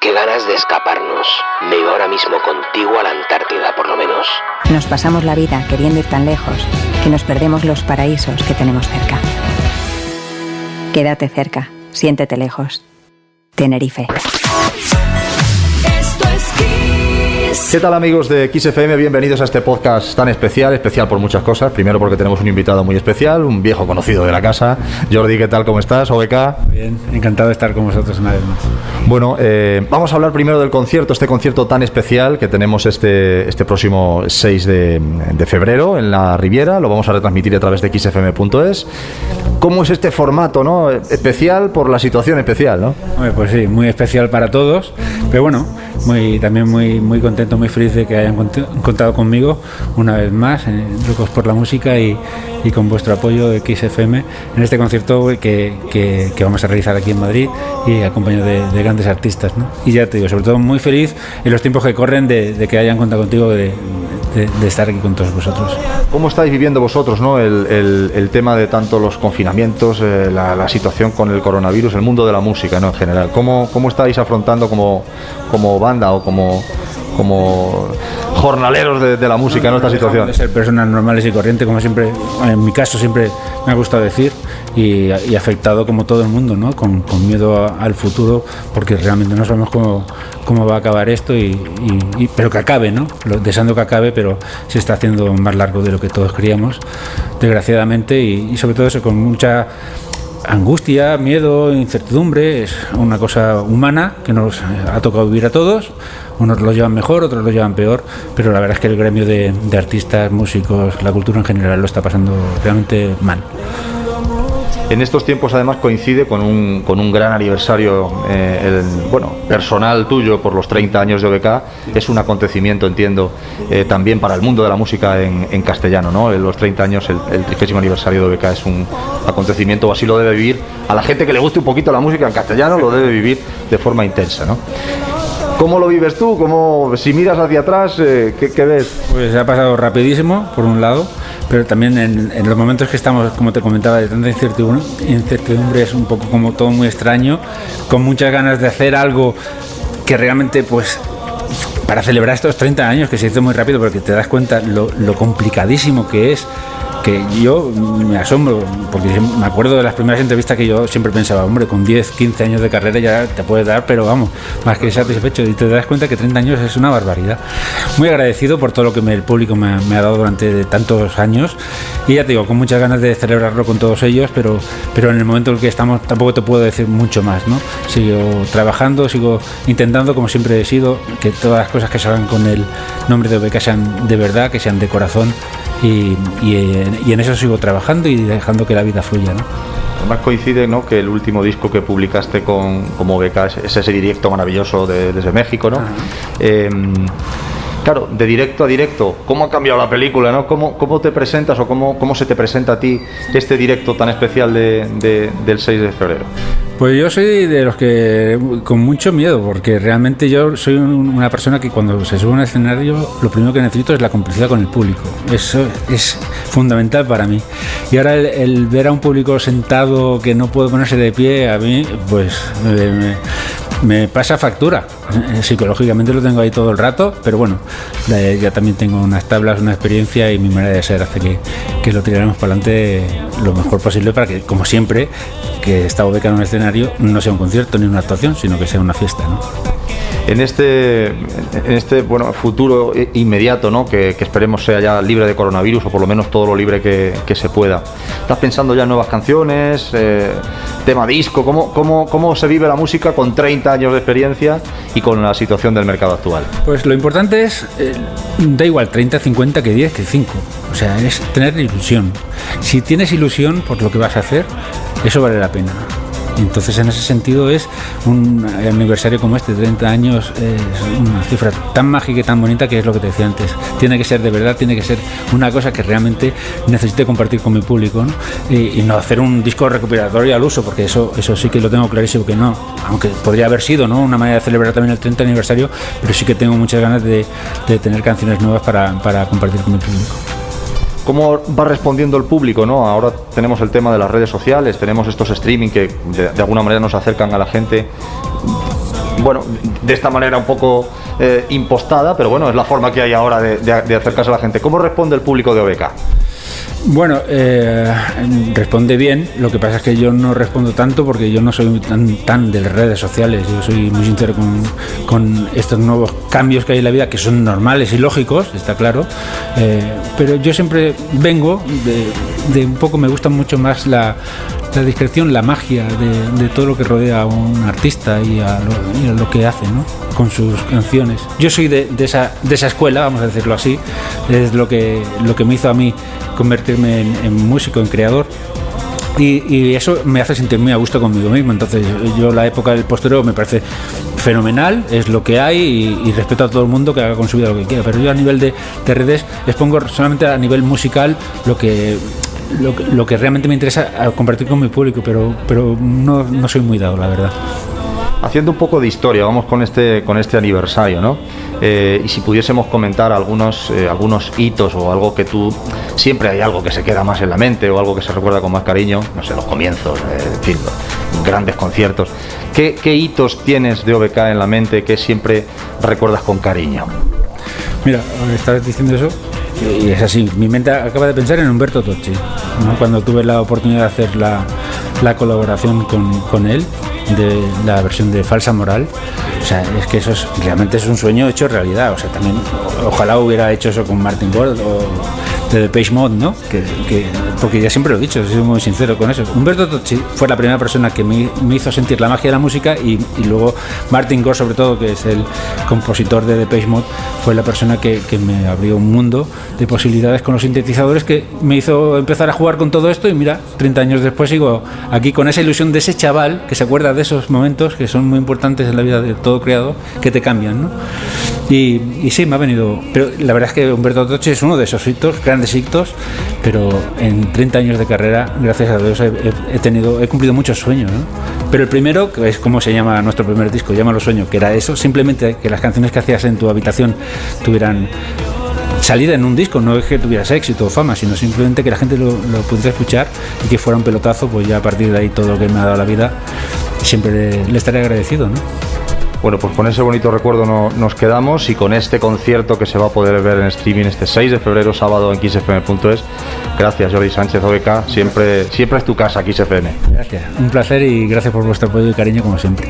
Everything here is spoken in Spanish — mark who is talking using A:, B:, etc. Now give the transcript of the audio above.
A: Qué ganas de escaparnos. Me iba ahora mismo contigo a la Antártida, por lo menos.
B: Nos pasamos la vida queriendo ir tan lejos que nos perdemos los paraísos que tenemos cerca. Quédate cerca, siéntete lejos. Tenerife.
C: ¿Qué tal amigos de XFM? Bienvenidos a este podcast tan especial, especial por muchas cosas. Primero porque tenemos un invitado muy especial, un viejo conocido de la casa. Jordi, ¿qué tal? ¿Cómo estás? OBK.
D: Bien, encantado de estar con vosotros una vez más.
C: Bueno, eh, vamos a hablar primero del concierto, este concierto tan especial que tenemos este, este próximo 6 de, de febrero en la Riviera. Lo vamos a retransmitir a través de xfm.es. ¿Cómo es este formato, no? Especial por la situación especial, ¿no?
D: Hombre, pues sí, muy especial para todos, pero bueno, muy, también muy, muy contento, muy feliz de que hayan cont- contado conmigo una vez más en Locos por la Música y, y con vuestro apoyo de XFM en este concierto que, que- vamos a realizar aquí en Madrid y acompañado de, de grandes artistas. ¿no? Y ya te digo, sobre todo muy feliz en los tiempos que corren de, de que hayan contado contigo, de, de- de estar aquí con todos vosotros.
C: ¿Cómo estáis viviendo vosotros ¿no? el, el- el tema de tanto los confinamientos, eh, la, la situación con el coronavirus, el mundo de la música ¿no? en general? ¿Cómo, cómo estáis afrontando como, como banda o como, como jornaleros de, de la música en esta situación?
D: De ser personas normales y corrientes, como siempre, en mi caso siempre me ha gustado decir, y, afectado como todo el mundo, ¿no? Con, miedo al futuro, porque realmente no sabemos cómo, cómo va a acabar esto, y, pero que acabe, ¿no? Lo- deseando que acabe, pero se está haciendo más largo de lo que todos queríamos, desgraciadamente, y, sobre todo eso con mucha angustia, miedo, incertidumbre, es una cosa humana que nos ha tocado vivir a todos. Unos lo llevan mejor, otros lo llevan peor, pero la verdad es que el gremio de artistas, músicos, la cultura en general lo está pasando realmente mal.
C: En estos tiempos además coincide con un, con un gran aniversario eh, bueno, personal tuyo por los 30 años de OBK. Es un acontecimiento, entiendo, eh, también para el mundo de la música en, en castellano. ¿no? En los 30 años, el, el 30 aniversario de OBK es un acontecimiento, o así lo debe vivir. A la gente que le guste un poquito la música en castellano lo debe vivir de forma intensa. ¿no? ¿Cómo lo vives tú? ¿Cómo, si miras hacia atrás, eh, ¿qué, ves?
D: Pues ha pasado rapidísimo, por un lado, pero también en, los momentos que estamos, como te comentaba, de tanta incertidumbre, incertidumbre es un poco como todo muy extraño, con muchas ganas de hacer algo que realmente, pues, para celebrar estos 30 años, que se hizo muy rápido, porque te das cuenta lo complicadísimo que es, yo me asombro, porque me acuerdo de las primeras entrevistas que yo siempre pensaba, hombre, con 10, 15 años de carrera ya te puedes dar, pero vamos, más que satisfecho, y te das cuenta que 30 años es una barbaridad. Muy agradecido por todo lo que el público me, ha- me ha dado durante tantos años, y ya te digo, con muchas ganas de celebrarlo con todos ellos, pero, pero en el momento en el que estamos tampoco te puedo decir mucho más, ¿no? Sigo trabajando, sigo intentando, como siempre he sido, que todas las cosas que salgan con el nombre de OBK sean de verdad, que sean de corazón, y, y en- y en eso sigo trabajando y dejando que la vida fluya, ¿no?
C: Además coincide ¿no? que el último disco que publicaste con, como beca es, es ese directo maravilloso de- desde México, ¿no? Eh, claro, de directo a directo, ¿cómo ha cambiado la película, no? ¿Cómo, cómo te presentas o cómo, cómo se te presenta a ti este directo tan especial de- de- del 6 de febrero?
D: Pues yo soy de los que con mucho miedo, porque realmente yo soy un- una persona que cuando se sube a un escenario lo primero que necesito es la complicidad con el público. Eso es fundamental para mí. Y ahora el, el ver a un público sentado que no puede ponerse de pie, a mí pues me, me- me pasa factura. Eh, Psicológicamente lo tengo ahí todo el rato, pero bueno, ya también tengo unas tablas, una experiencia y mi manera de ser hace que, que lo tiraremos para adelante lo mejor posible para que, como siempre, que esta beca en un escenario no sea un concierto ni una actuación, sino que sea una fiesta. ¿no?
C: En este, en este bueno, futuro inmediato, ¿no? que, esperemos sea ya libre de coronavirus o por lo menos todo lo libre que, que se pueda. ¿Estás pensando ya en nuevas canciones, eh, tema disco? ¿Cómo, cómo, ¿Cómo se vive la música con 30 años de experiencia y con la situación del mercado actual?
D: Pues lo importante es, eh, da igual 30, 50 que 10, que 5. O sea, es tener ilusión. Si tienes ilusión por lo que vas a hacer, eso vale la pena. Entonces, en ese sentido, es un aniversario como este, 30 años, es una cifra tan mágica y tan bonita que es lo que te decía antes. Tiene que ser de verdad, tiene que ser una cosa que realmente necesite compartir con mi público ¿no? Y, no hacer un disco recuperatorio al uso, porque eso, eso sí que lo tengo clarísimo que no. Aunque podría haber sido ¿no? una manera de celebrar también el 30 aniversario, pero sí que tengo muchas ganas de, de tener canciones nuevas para, para compartir con mi público.
C: ¿Cómo va respondiendo el público? ¿no? Ahora tenemos el tema de las redes sociales, tenemos estos streaming que de, alguna manera nos acercan a la gente. bueno, de esta manera un poco eh, impostada, pero bueno, es la forma que hay ahora de, de acercarse a la gente. ¿Cómo responde el público de OBK?
D: Bueno, eh, responde bien. Lo que pasa es que yo no respondo tanto porque yo no soy tan, tan de las redes sociales. Yo soy muy sincero con, estos nuevos cambios que hay en la vida, que son normales y lógicos, está claro. Eh, pero yo siempre vengo de, un poco, me gusta mucho más la, discreción, la magia de, todo lo que rodea a un artista y a lo, que hace, ¿no? Con sus canciones. Yo soy de, esa, de escuela, vamos a decirlo así. Es lo que, me hizo a mí convertirme en, músico, en creador. Y, eso me hace sentir muy a gusto conmigo mismo. Entonces, yo la época del posterior me parece fenomenal, es lo que hay y, respeto a todo el mundo que haga con su vida lo que quiera. Pero yo a nivel de, redes expongo solamente a nivel musical lo que, lo, que realmente me interesa compartir con mi público, pero, pero no, no soy muy dado, la verdad.
C: Haciendo un poco de historia, vamos con este, con este aniversario, ¿no? Eh, y si pudiésemos comentar algunos, eh, algunos hitos o algo que tú, siempre hay algo que se queda más en la mente o algo que se recuerda con más cariño, no sé, los comienzos, eh, en fin, grandes conciertos. ¿Qué, ¿Qué hitos tienes de OBK en la mente que siempre recuerdas con cariño?
D: Mira, estabas diciendo eso y es así. Mi mente acaba de pensar en Humberto Tocci. Cuando tuve la oportunidad de hacer la, la colaboración con, con, él, de la versión de Falsa Moral. O sea, es que eso es, realmente es un sueño hecho realidad. O sea, también ojalá hubiera hecho eso con Martin Ward o de Depeche Mode, ¿no? Que, porque ya siempre lo he dicho, soy muy sincero con eso. Humberto Tocci fue la primera persona que me, hizo sentir la magia de la música y, luego Martin Gore, sobre todo, que es el compositor de Depeche Mode, fue la persona que, me abrió un mundo de posibilidades con los sintetizadores que me hizo empezar a jugar con todo esto y mira, 30 años después sigo aquí con esa ilusión de ese chaval que se acuerda de esos momentos que son muy importantes en la vida de todo creado, que te cambian, ¿no? Y, sí, me ha venido. Pero la verdad es que Humberto Toche es uno de esos hitos, grandes hitos, pero en 30 años de carrera, gracias a Dios, he, tenido, he cumplido muchos sueños. ¿no? Pero el primero, que es como se llama nuestro primer disco, Llámalo Sueño, que era eso, simplemente que las canciones que hacías en tu habitación tuvieran salida en un disco, no es que tuvieras éxito o fama, sino simplemente que la gente lo, pudiera escuchar y que fuera un pelotazo, pues ya a partir de ahí todo lo que me ha dado la vida, siempre le estaré agradecido, ¿no?
C: Bueno, pues con ese bonito recuerdo nos quedamos y con este concierto que se va a poder ver en streaming este 6 de febrero, sábado en xfm.es. Gracias, Jordi Sánchez OBK. Siempre, siempre es tu casa, XFM.
D: Gracias. Un placer y gracias por vuestro apoyo y cariño como siempre.